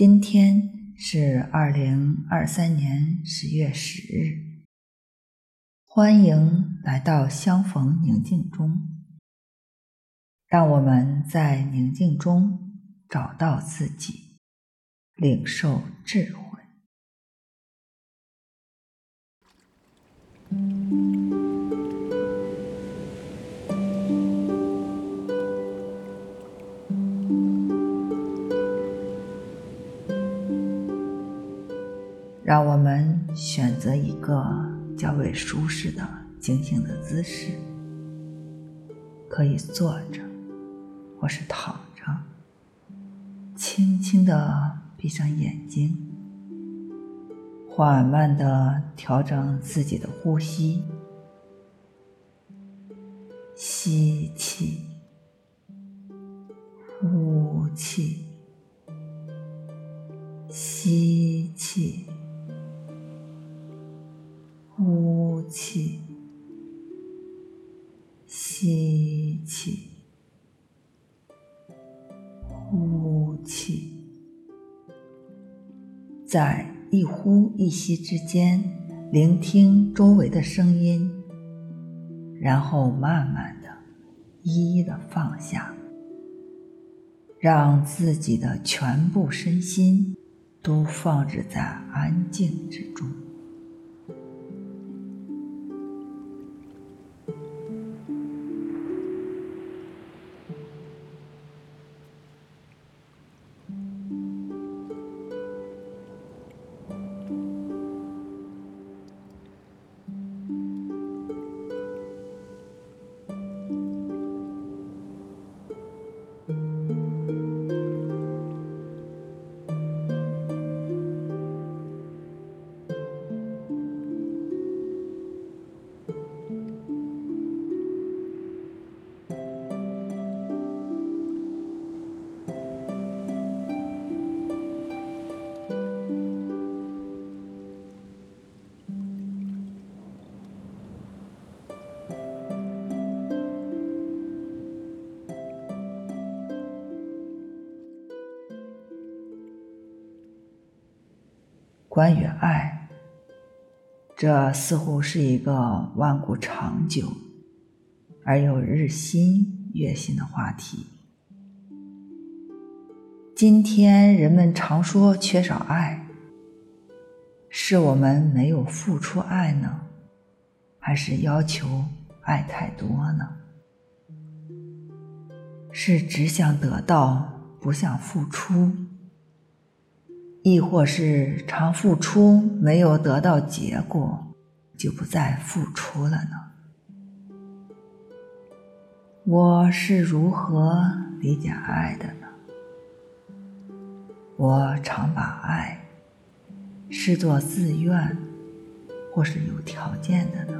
今天是二零二三年十月十日，欢迎来到相逢宁静中，让我们在宁静中找到自己，领受智慧。让我们选择一个较为舒适的静心的姿势，可以坐着，或是躺着，轻轻的闭上眼睛，缓慢的调整自己的呼吸，吸气，呼气，在一呼一吸之间，聆听周围的声音，然后慢慢的、一一的放下，让自己的全部身心都放置在安静之中。关于爱，这似乎是一个万古长久而又日新月新的话题。今天人们常说缺少爱，是我们没有付出爱呢，还是要求爱太多呢？是只想得到，不想付出？亦或是常付出没有得到结果，就不再付出了呢？我是如何理解爱的呢？我常把爱视作自愿，或是有条件的呢？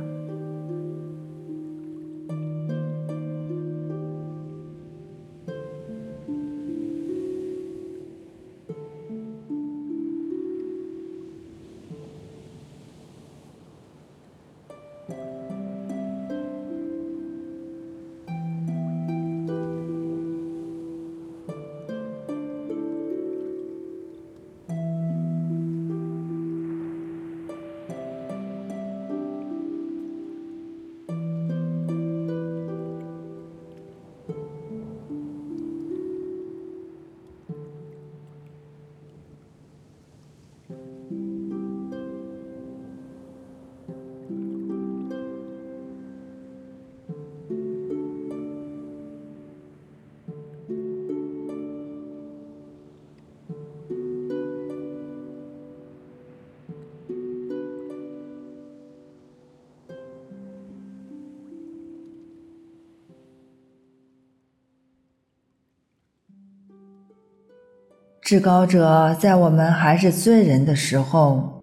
至高者在我们还是罪人的时候，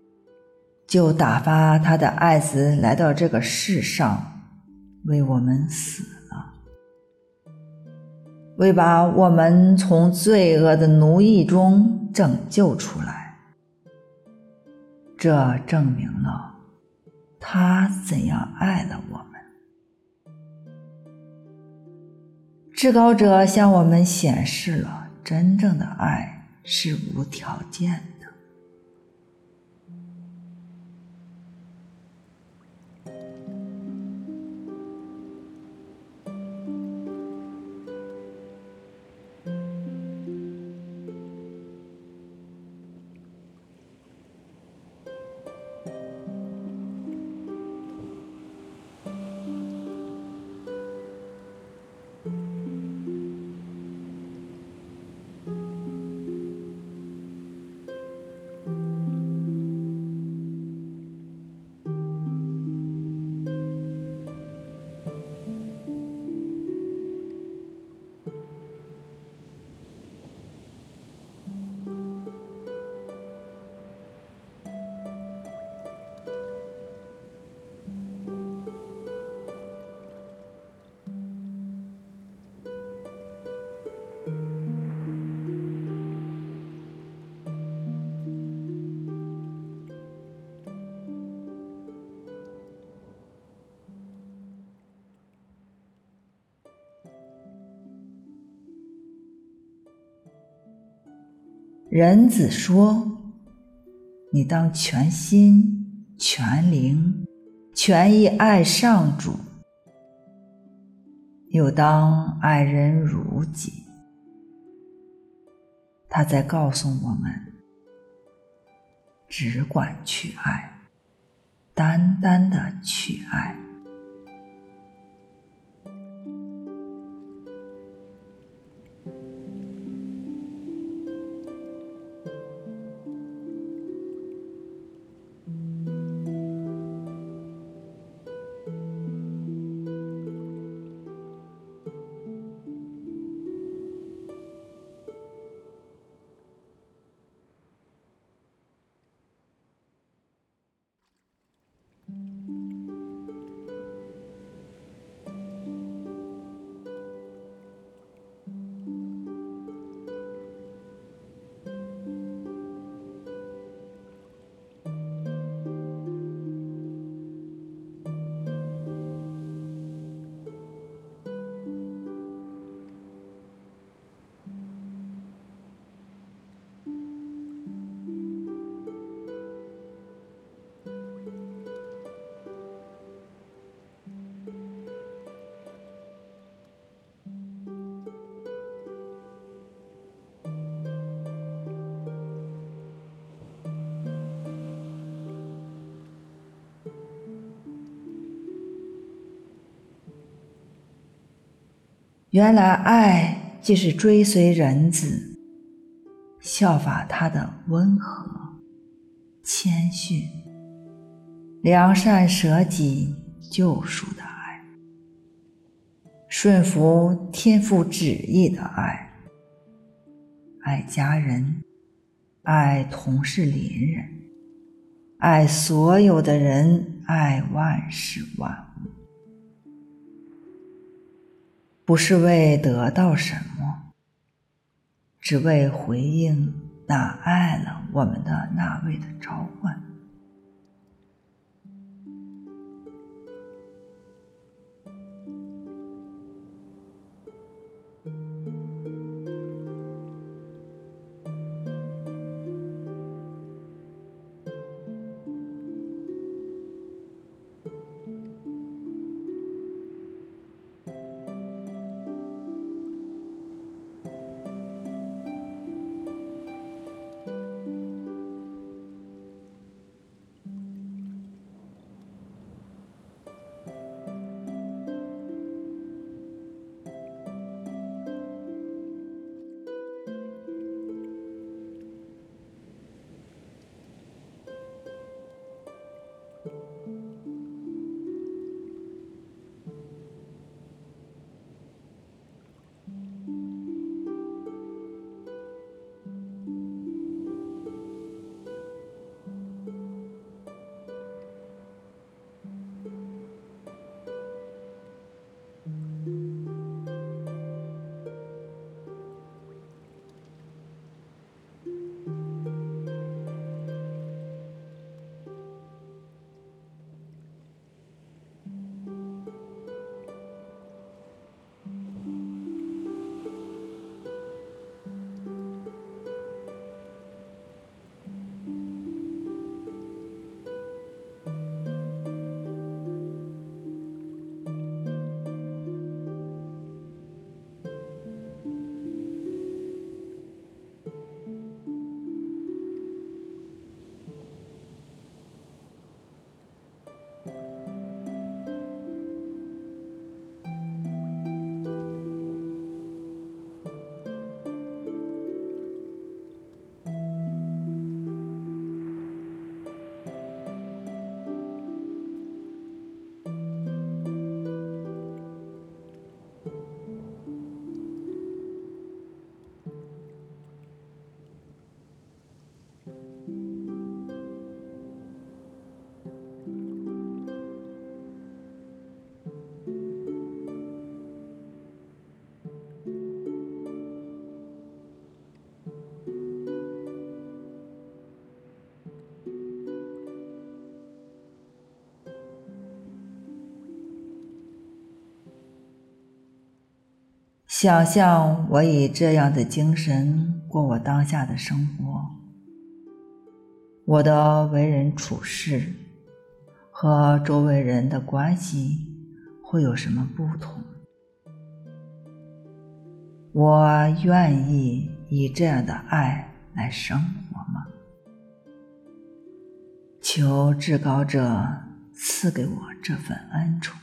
就打发他的爱子来到这个世上，为我们死了，为把我们从罪恶的奴役中拯救出来。这证明了他怎样爱了我们。至高者向我们显示了。真正的爱是无条件。人子说：“你当全心、全灵、全意爱上主，又当爱人如己。”他在告诉我们：只管去爱，单单的去爱。原来爱既是追随人子，效法他的温和、谦逊、良善、舍己、救赎的爱，顺服天父旨意的爱，爱家人，爱同事邻人，爱所有的人，爱万事万物。不是为得到什么，只为回应那爱了我们的那位的召唤。想象我以这样的精神过我当下的生活，我的为人处事和周围人的关系会有什么不同？我愿意以这样的爱来生活吗？求至高者赐给我这份恩宠。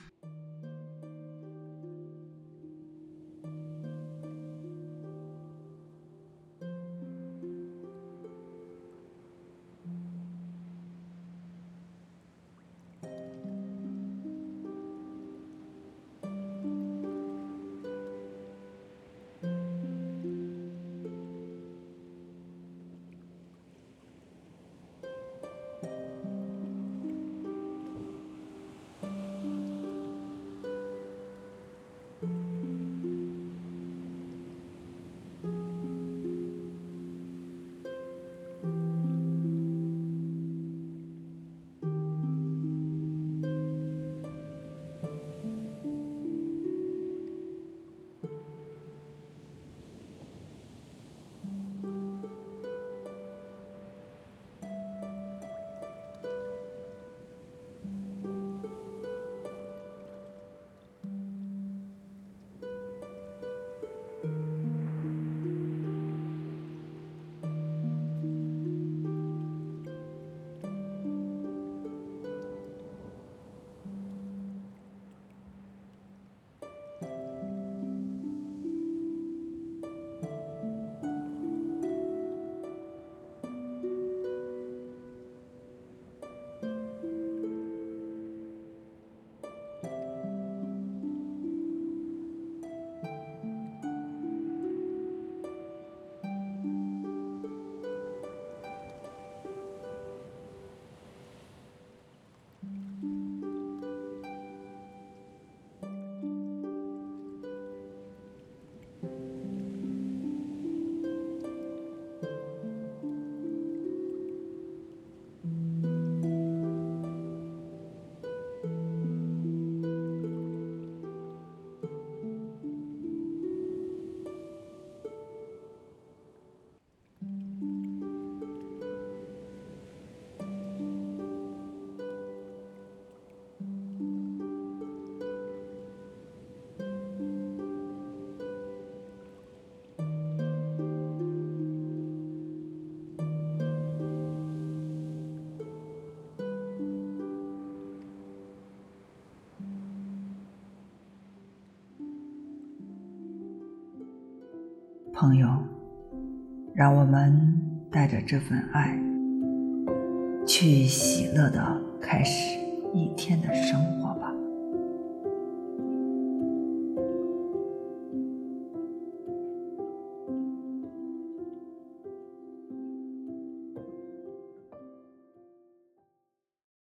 朋友，让我们带着这份爱，去喜乐的开始一天的生活吧。